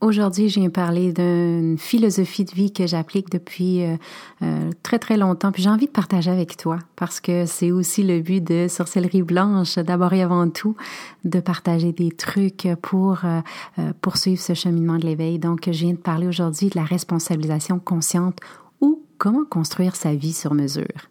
Aujourd'hui, je viens parler d'une philosophie de vie que j'applique depuis euh, euh, très très longtemps, puis j'ai envie de partager avec toi parce que c'est aussi le but de Sorcellerie Blanche, d'abord et avant tout, de partager des trucs pour euh, poursuivre ce cheminement de l'éveil. Donc, je viens de parler aujourd'hui de la responsabilisation consciente ou comment construire sa vie sur mesure.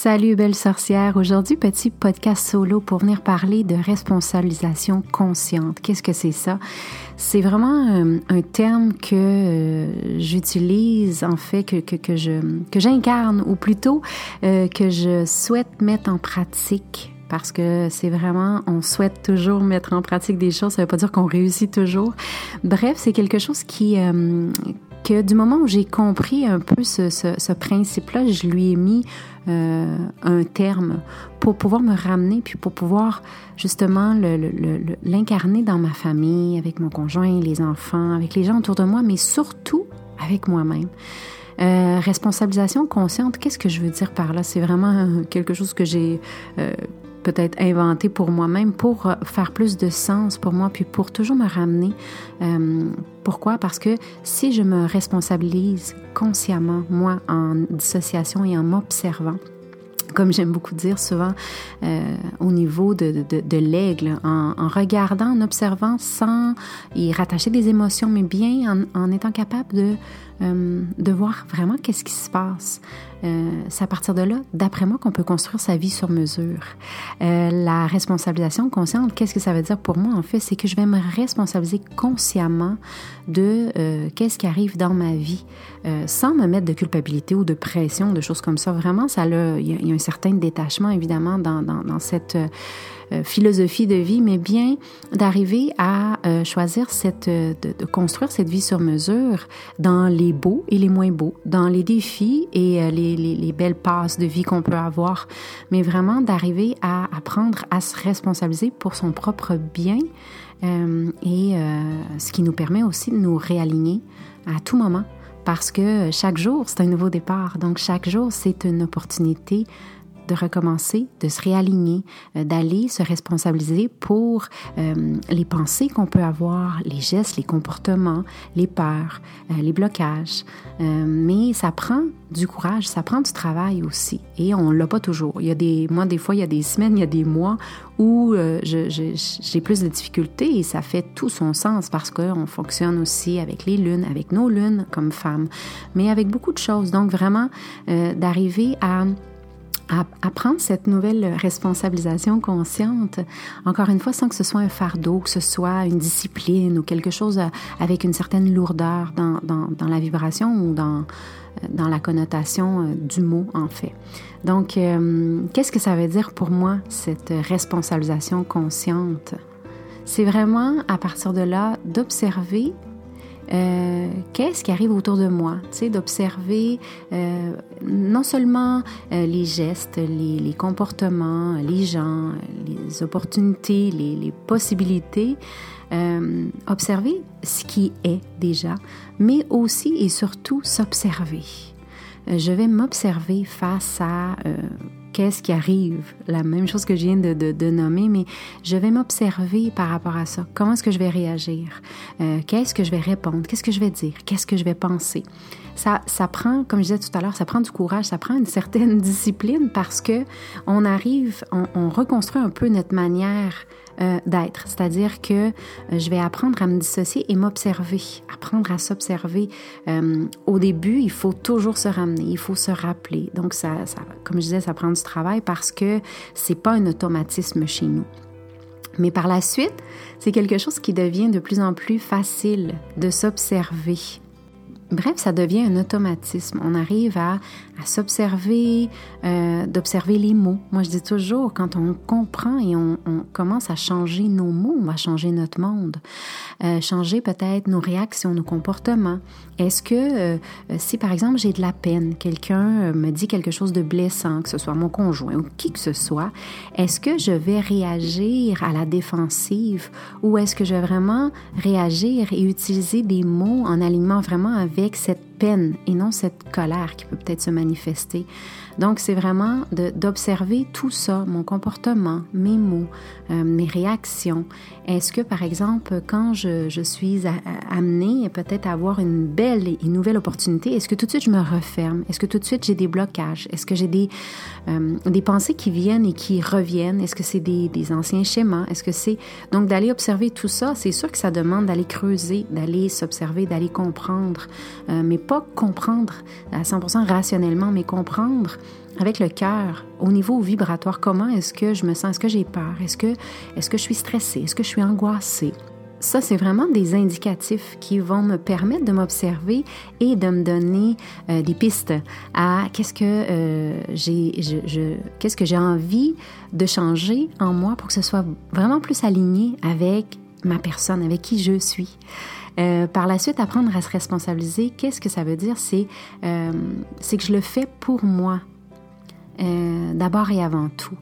Salut belle sorcière, aujourd'hui petit podcast solo pour venir parler de responsabilisation consciente. Qu'est-ce que c'est ça? C'est vraiment euh, un terme que euh, j'utilise en fait que, que, que je que j'incarne ou plutôt euh, que je souhaite mettre en pratique parce que c'est vraiment, on souhaite toujours mettre en pratique des choses, ça veut pas dire qu'on réussit toujours. Bref, c'est quelque chose qui, du moment où j'ai compris un peu ce principe-là, je lui ai mis euh, un terme pour pouvoir me ramener, puis pour pouvoir justement l'incarner dans ma famille, avec mon conjoint, les enfants, avec les gens autour de moi, mais surtout avec moi-même. Euh, responsabilisation consciente, qu'est-ce que je veux dire par là? C'est vraiment quelque chose que j'ai euh, peut-être inventé pour moi-même pour euh, faire plus de sens pour moi, puis pour toujours me ramener. Euh, pourquoi? Parce que si je me responsabilise consciemment, moi, en dissociation et en m'observant, comme j'aime beaucoup dire souvent, euh, au niveau de, de, l'aigle, en, regardant, en observant, sans y rattacher des émotions, mais bien en, en étant capable de, euh, de voir vraiment qu'est-ce qui se passe. Euh, c'est à partir de là, d'après moi, qu'on peut construire sa vie sur mesure. Euh, la responsabilisation consciente, qu'est-ce que ça veut dire pour moi en fait, c'est que je vais me responsabiliser consciemment de qu'est-ce qui arrive dans ma vie, sans me mettre de culpabilité ou de pression, de choses comme ça. Vraiment, ça il y, a un certain détachement évidemment dans, cette philosophie de vie, mais bien d'arriver à choisir cette, de, construire cette vie sur mesure dans les beaux et les moins beaux, dans les défis et les, les, les belles passes de vie qu'on peut avoir, mais vraiment d'arriver à apprendre à se responsabiliser pour son propre bien euh, et euh, ce qui nous permet aussi de nous réaligner à tout moment parce que chaque jour, c'est un nouveau départ. Donc, chaque jour, c'est une opportunité de recommencer, de se réaligner, euh, d'aller se responsabiliser pour euh, les pensées qu'on peut avoir, les gestes, les comportements, les peurs, euh, les blocages. Mais ça prend du courage, ça prend du travail aussi. Et on l'a pas toujours. Il y a des, moi, des fois, il y a des semaines, il y a des mois où j'ai plus de difficultés et ça fait tout son sens parce qu'on fonctionne aussi avec les lunes, avec nos lunes comme femmes, mais avec beaucoup de choses. Donc vraiment, d'arriver à à, prendre cette nouvelle responsabilisation consciente, encore une fois, sans que ce soit un fardeau, que ce soit une discipline ou quelque chose avec une certaine lourdeur dans, dans, la vibration ou dans, dans la connotation euh, du mot, en fait. Donc, euh, qu'est-ce que ça veut dire pour moi, cette responsabilisation consciente? C'est vraiment à partir de là d'observer euh, qu'est-ce qui arrive autour de moi, tu sais, d'observer euh, non seulement euh, les gestes, les, comportements, les gens, les opportunités, les, possibilités, observer ce qui est déjà, mais aussi et surtout s'observer. Je vais m'observer face à qu'est-ce qui arrive, la même chose que je viens de, nommer, mais je vais m'observer par rapport à ça. Comment est-ce que je vais réagir? Euh, qu'est-ce que je vais répondre? Qu'est-ce que je vais dire? Qu'est-ce que je vais penser? ça, ça prend, comme je disais tout à l'heure, ça prend du courage, ça prend une certaine discipline parce que on arrive, on, on reconstruit un peu notre manière euh, d'être. C'est-à-dire que euh, je vais apprendre à me dissocier et m'observer, apprendre à s'observer. Euh, au début, il faut toujours se ramener, il faut se rappeler. Donc, ça, comme je disais, ça prend du travail parce que c'est pas un automatisme chez nous. Mais par la suite, c'est quelque chose qui devient de plus en plus facile de s'observer, Bref, ça devient un automatisme. On arrive à, s'observer, euh, d'observer les mots. Moi, je dis toujours, quand on comprend et on, commence à changer nos mots, on va changer notre monde, euh, changer peut-être nos réactions, nos comportements. Est-ce que euh, si, par exemple, j'ai de la peine, quelqu'un me dit quelque chose de blessant, que ce soit mon conjoint ou qui que ce soit, est-ce que je vais réagir à la défensive ou est-ce que je vais vraiment réagir et utiliser des mots en alignement vraiment avec avec cette peine et non cette colère qui peut peut-être se manifester. Donc, c'est vraiment d'observer tout ça, mon comportement, mes mots, euh, mes réactions. Est-ce que, par exemple, quand je, je suis amenée peut-être à avoir une belle et nouvelle opportunité, est-ce que tout de suite je me referme? Est-ce que tout de suite j'ai des blocages? Est-ce que j'ai des, euh, des pensées qui viennent et qui reviennent? Est-ce que c'est des, des anciens schémas? Est-ce que c'est... Donc, d'aller observer tout ça, c'est sûr que ça demande d'aller creuser, d'aller s'observer, d'aller comprendre, euh, mais pas comprendre à 100% rationnellement, mais comprendre avec le cœur, au niveau vibratoire, comment est-ce que je me sens? Est-ce que j'ai peur? Est-ce que, est que je suis stressée? Est-ce que je suis angoissée? Ça, c'est vraiment des indicatifs qui vont me permettre de m'observer et de me donner euh, des pistes à qu'est-ce que euh, j'ai, qu'est-ce que j'ai envie de changer en moi pour que ce soit vraiment plus aligné avec ma personne, avec qui je suis. Euh, par la suite, apprendre à se responsabiliser, qu'est-ce que ça veut dire? C'est, c'est que je le fais pour moi, euh, d'abord et avant tout.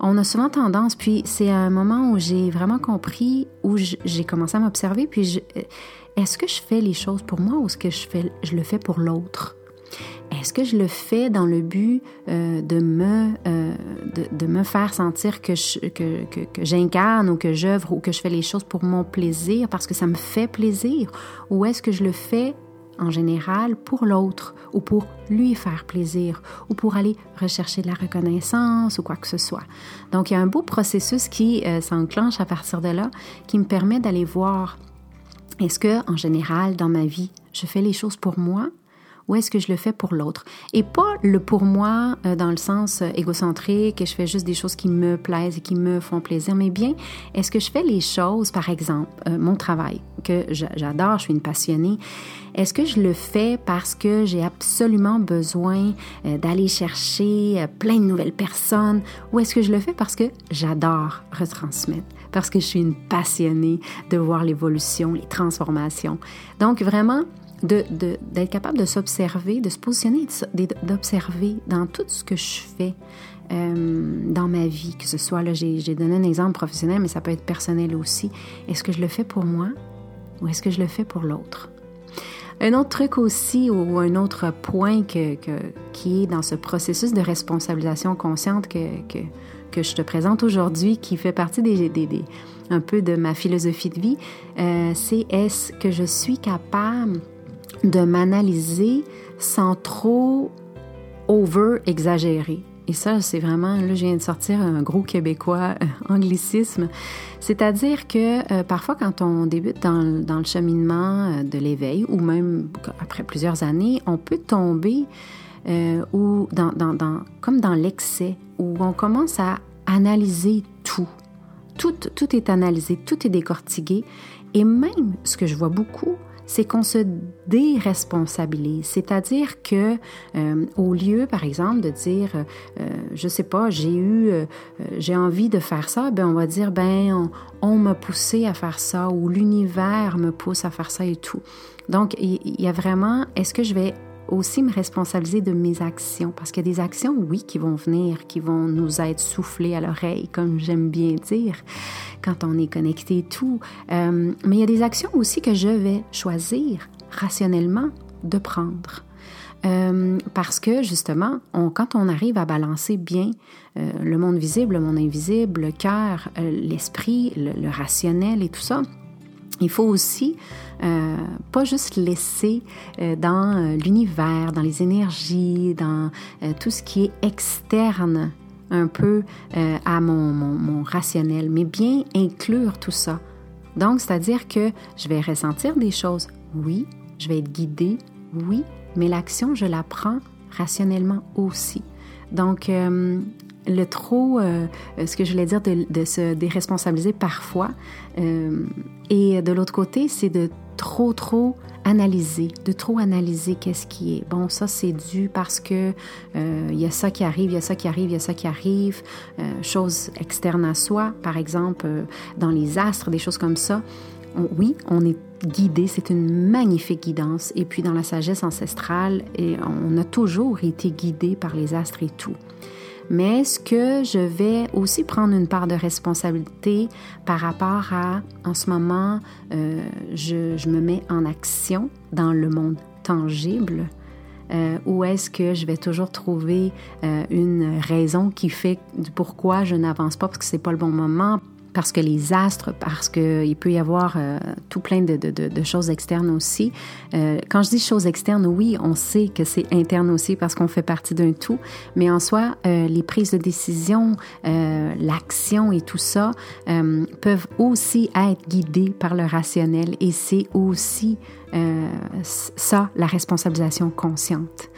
On a souvent tendance, puis c'est un moment où j'ai vraiment compris, où j'ai commencé à m'observer, puis est-ce que je fais les choses pour moi ou est-ce que je, fais, le fais pour l'autre? Est-ce que je le fais dans le but euh, de, me, euh, de, me faire sentir que, que, que, j'incarne ou que j'œuvre ou que je fais les choses pour mon plaisir parce que ça me fait plaisir? Ou est-ce que je le fais en général pour l'autre ou pour lui faire plaisir ou pour aller rechercher de la reconnaissance ou quoi que ce soit. Donc il y a un beau processus qui euh, s'enclenche à partir de là qui me permet d'aller voir est-ce que en général dans ma vie je fais les choses pour moi ou est-ce que je le fais pour l'autre? Et pas le pour moi euh, dans le sens euh, égocentrique, que je fais juste des choses qui me plaisent et qui me font plaisir, mais bien, est-ce que je fais les choses, par exemple, euh, mon travail, que j'adore, je suis une passionnée, est-ce que je le fais parce que j'ai absolument besoin d'aller chercher plein de nouvelles personnes ou est-ce que je le fais parce que j'adore retransmettre, parce que je suis une passionnée de voir l'évolution, les transformations. Donc vraiment, d'être capable de s'observer, de se positionner, d'observer dans tout ce que je fais euh, dans ma vie, que ce soit, là, j'ai donné un exemple professionnel, mais ça peut être personnel aussi. Est-ce que je le fais pour moi ou est-ce que je le fais pour l'autre? Un autre truc aussi, ou un autre point qui est dans ce processus de responsabilisation consciente que, que, que je te présente aujourd'hui, qui fait partie des, des, un peu de ma philosophie de vie, euh, c'est est-ce que je suis capable de m'analyser sans trop over-exagérer. Et ça, c'est vraiment, là, je viens de sortir un gros québécois euh, anglicisme. C'est-à-dire que euh, parfois, quand on débute dans, dans le cheminement euh, de l'éveil, ou même après plusieurs années, on peut tomber ou dans, dans, dans, comme dans l'excès, où on commence à analyser tout. Tout, tout est analysé, tout est décortiqué. Et même, ce que je vois beaucoup, c'est qu'on se déresponsabilise. C'est-à-dire que euh, au lieu, par exemple, de dire, euh, je sais pas, j'ai eu, euh, j'ai envie de faire ça, ben on va dire, ben on, on m'a poussé à faire ça ou l'univers me pousse à faire ça et tout. Donc il y a vraiment, est-ce que je vais aussi me responsabiliser de mes actions, parce qu'il y a des actions, oui, qui vont venir, qui vont nous être soufflées à l'oreille, comme j'aime bien dire, quand on est connecté et tout. Euh, mais il y a des actions aussi que je vais choisir rationnellement de prendre. Euh, parce que justement, quand on arrive à balancer bien euh, le monde visible, le monde invisible, le cœur, l'esprit, le, rationnel et tout ça, Il faut aussi euh, pas juste laisser euh, dans euh, l'univers, dans les énergies, dans tout ce qui est externe un peu à mon, mon, rationnel, mais bien inclure tout ça. Donc, c'est-à-dire que je vais ressentir des choses, oui, je vais être guidée, oui, mais l'action, je la prends rationnellement aussi. Donc, le trop, ce que je voulais dire, de, se déresponsabiliser parfois. et de l'autre côté, c'est de trop, trop analyser, de trop analyser qu'est-ce qui est. Bon, ça, c'est dû parce que euh, il y a ça qui arrive, il y a ça qui arrive, il y a ça qui arrive, euh, choses externes à soi, par exemple, euh, dans les astres, des choses comme ça. oui, on est guidé, c'est une magnifique guidance. Et puis dans la sagesse ancestrale, on a toujours été guidé par les astres et tout mais est-ce que je vais aussi prendre une part de responsabilité par rapport à, en ce moment, euh, je, me mets en action dans le monde tangible? Euh, ou est-ce que je vais toujours trouver euh, une raison qui fait pourquoi je n'avance pas parce que c'est pas le bon moment, parce que les astres, parce qu'il peut y avoir euh, tout plein de, choses externes aussi. Euh, quand je dis choses externes, oui, on sait que c'est interne aussi parce qu'on fait partie d'un tout, mais en soi, euh, les prises de décision, l'action et tout ça peuvent aussi être guidées par le rationnel et c'est aussi ça, la responsabilisation consciente.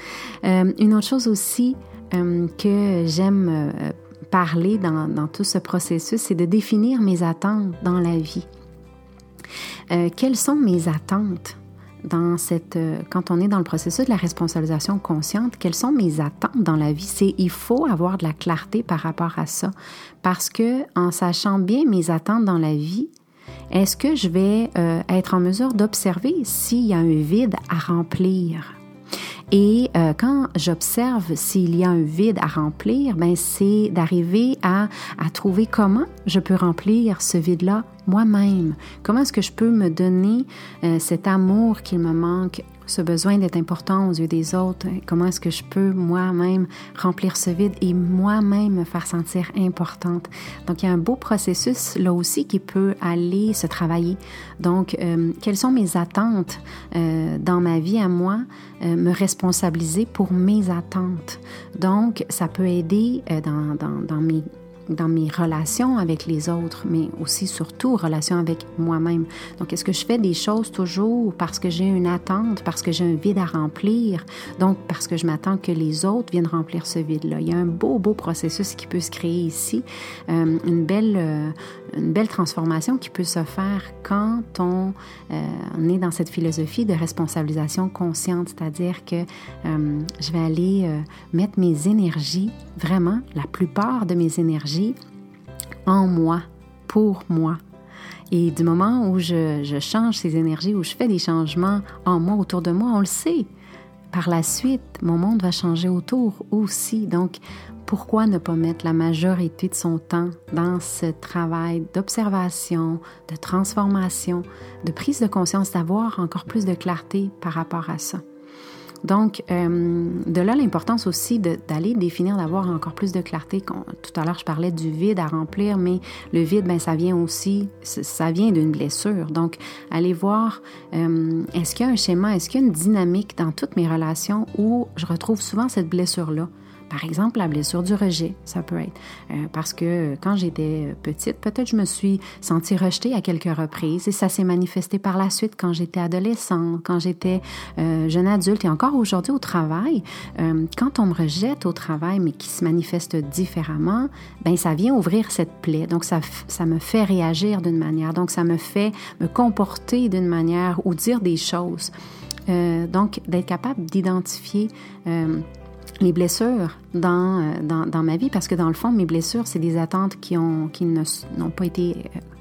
une autre chose aussi que j'aime parler dans, tout ce processus, c'est de définir mes attentes dans la vie. Euh, quelles sont mes attentes dans cette, euh, quand on est dans le processus de la responsabilisation consciente, quelles sont mes attentes dans la vie? C'est, il faut avoir de la clarté par rapport à ça. Parce que, en sachant bien mes attentes dans la vie, est-ce que je vais euh, être en mesure d'observer s'il y a un vide à remplir? Et euh, quand j'observe s'il y a un vide à remplir, ben c'est d'arriver à, à trouver comment je peux remplir ce vide-là moi-même. Comment est-ce que je peux me donner euh, cet amour qu'il me manque ce besoin d'être important aux yeux des autres, comment est-ce que je peux moi-même remplir ce vide et moi-même me faire sentir importante. Donc, il y a un beau processus là aussi qui peut aller se travailler. Donc, euh, quelles sont mes attentes euh, dans ma vie à moi, euh, me responsabiliser pour mes attentes? Donc, ça peut aider dans, dans, dans mes dans mes relations avec les autres, mais aussi surtout relations avec moi-même. Donc, est-ce que je fais des choses toujours parce que j'ai une attente, parce que j'ai un vide à remplir, donc parce que je m'attends que les autres viennent remplir ce vide-là? Il y a un beau, beau processus qui peut se créer ici, euh, une, belle, euh, une belle transformation qui peut se faire quand on, euh, on est dans cette philosophie de responsabilisation consciente, c'est-à-dire que je vais aller mettre mes énergies, vraiment la plupart de mes énergies, en moi, pour moi. Et du moment où je, je change ces énergies, où je fais des changements en moi, autour de moi, on le sait par la suite, mon monde va changer autour aussi. Donc, pourquoi ne pas mettre la majorité de son temps dans ce travail d'observation, de transformation, de prise de conscience, d'avoir encore plus de clarté par rapport à ça? Donc, euh, de là l'importance aussi d'aller définir, d'avoir encore plus de clarté. Tout à l'heure, je parlais du vide à remplir, mais le vide, ben, ça vient aussi, ça vient d'une blessure. Donc, aller voir, euh, est-ce qu'il y a un schéma, est-ce qu'il y a une dynamique dans toutes mes relations où je retrouve souvent cette blessure-là? Par exemple, la blessure du rejet, ça peut être. Euh, parce que quand j'étais petite, peut-être je me suis sentie rejetée à quelques reprises et ça s'est manifesté par la suite quand j'étais adolescente, quand j'étais euh, jeune adulte et encore aujourd'hui au travail. Euh, quand on me rejette au travail, mais qui se manifeste différemment, ben ça vient ouvrir cette plaie. Donc ça, ça me fait réagir d'une manière. Donc ça me fait me comporter d'une manière ou dire des choses. donc d'être capable d'identifier les blessures dans, euh, dans, ma vie, parce que dans le fond, mes blessures, c'est des attentes qui, ont, qui n'ont pas été euh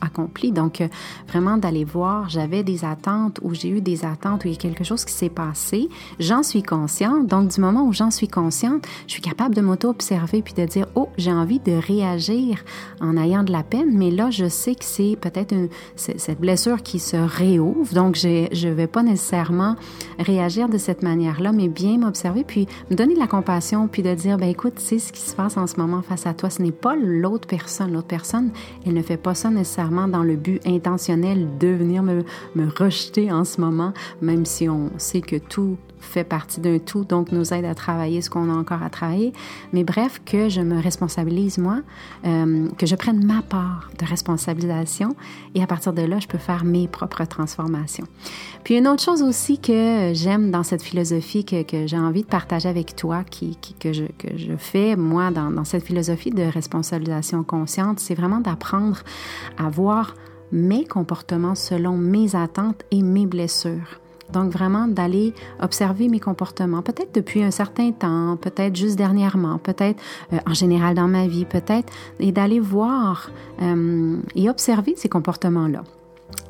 accompli. Donc, euh, vraiment d'aller voir, j'avais des attentes ou j'ai eu des attentes où il y a quelque chose qui s'est passé. J'en suis consciente. Donc, du moment où j'en suis consciente, je suis capable de m'auto-observer puis de dire, oh, j'ai envie de réagir en ayant de la peine, mais là, je sais que c'est peut-être cette blessure qui se réouvre. Donc, je ne vais pas nécessairement réagir de cette manière-là, mais bien m'observer puis me donner de la compassion puis de dire, ben écoute, c'est ce qui se passe en ce moment face à toi. Ce n'est pas l'autre personne. L'autre personne, elle ne fait pas nécessairement dans le but intentionnel de venir me, me rejeter en ce moment, même si on sait que tout fait partie d'un tout, donc nous aide à travailler ce qu'on a encore à travailler. Mais bref, que je me responsabilise moi, euh, que je prenne ma part de responsabilisation et à partir de là, je peux faire mes propres transformations. Puis une autre chose aussi que j'aime dans cette philosophie que, j'ai envie de partager avec toi, qui, que, je, fais moi dans cette philosophie de responsabilisation consciente, c'est vraiment d'apprendre à voir mes comportements selon mes attentes et mes blessures. Donc vraiment d'aller observer mes comportements, peut-être depuis un certain temps, peut-être juste dernièrement, peut-être euh, en général dans ma vie, peut-être, et d'aller voir euh, et observer ces comportements-là.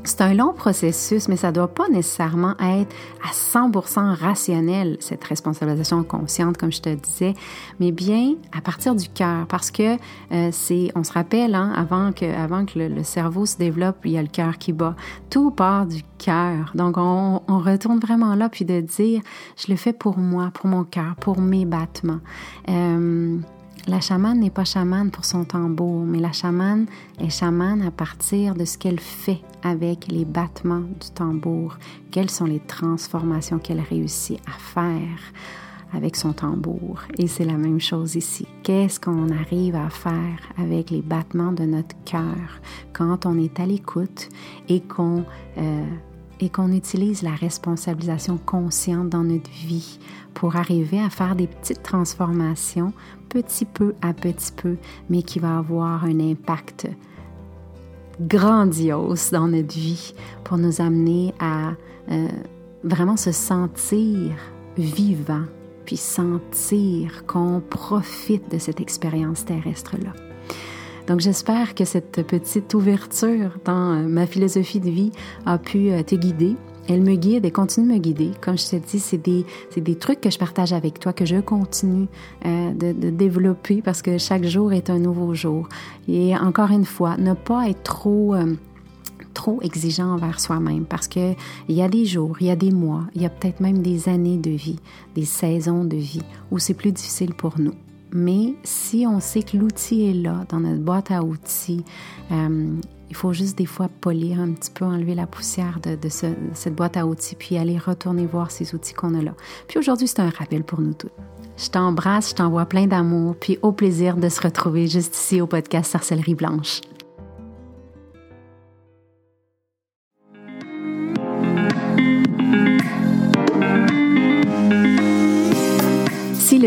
C'est un long processus, mais ça ne doit pas nécessairement être à 100% rationnel, cette responsabilisation consciente, comme je te disais, mais bien à partir du cœur, parce que euh, c'est, on se rappelle, hein, avant que, avant que le, cerveau se développe, il y a le cœur qui bat. Tout part du cœur. Donc, on, retourne vraiment là, puis de dire, je le fais pour moi, pour mon cœur, pour mes battements. Euh, la chamane n'est pas chamane pour son tambour, mais la chamane est chamane à partir de ce qu'elle fait avec les battements du tambour. Quelles sont les transformations qu'elle réussit à faire avec son tambour? Et c'est la même chose ici. Qu'est-ce qu'on arrive à faire avec les battements de notre cœur quand on est à l'écoute et qu'on euh, et qu'on utilise la responsabilisation consciente dans notre vie pour arriver à faire des petites transformations petit peu à petit peu, mais qui va avoir un impact grandiose dans notre vie pour nous amener à euh, vraiment se sentir vivant, puis sentir qu'on profite de cette expérience terrestre-là. Donc j'espère que cette petite ouverture dans euh, ma philosophie de vie a pu euh, te guider elle me guide et continue de me guider. Comme je te dis, c'est des, des, trucs que je partage avec toi, que je continue euh, de, développer parce que chaque jour est un nouveau jour. Et encore une fois, ne pas être trop... Trop exigeant envers soi-même parce que il y a des jours, il y a des mois, il y a peut-être même des années de vie, des saisons de vie où c'est plus difficile pour nous. Mais si on sait que l'outil est là dans notre boîte à outils, euh, il faut juste des fois polir un petit peu, enlever la poussière de, cette boîte à outils, puis aller retourner voir ces outils qu'on a là. Puis aujourd'hui, c'est un rappel pour nous tous. Je t'embrasse, je t'envoie plein d'amour, puis au plaisir de se retrouver juste ici au podcast Sorcellerie Blanche.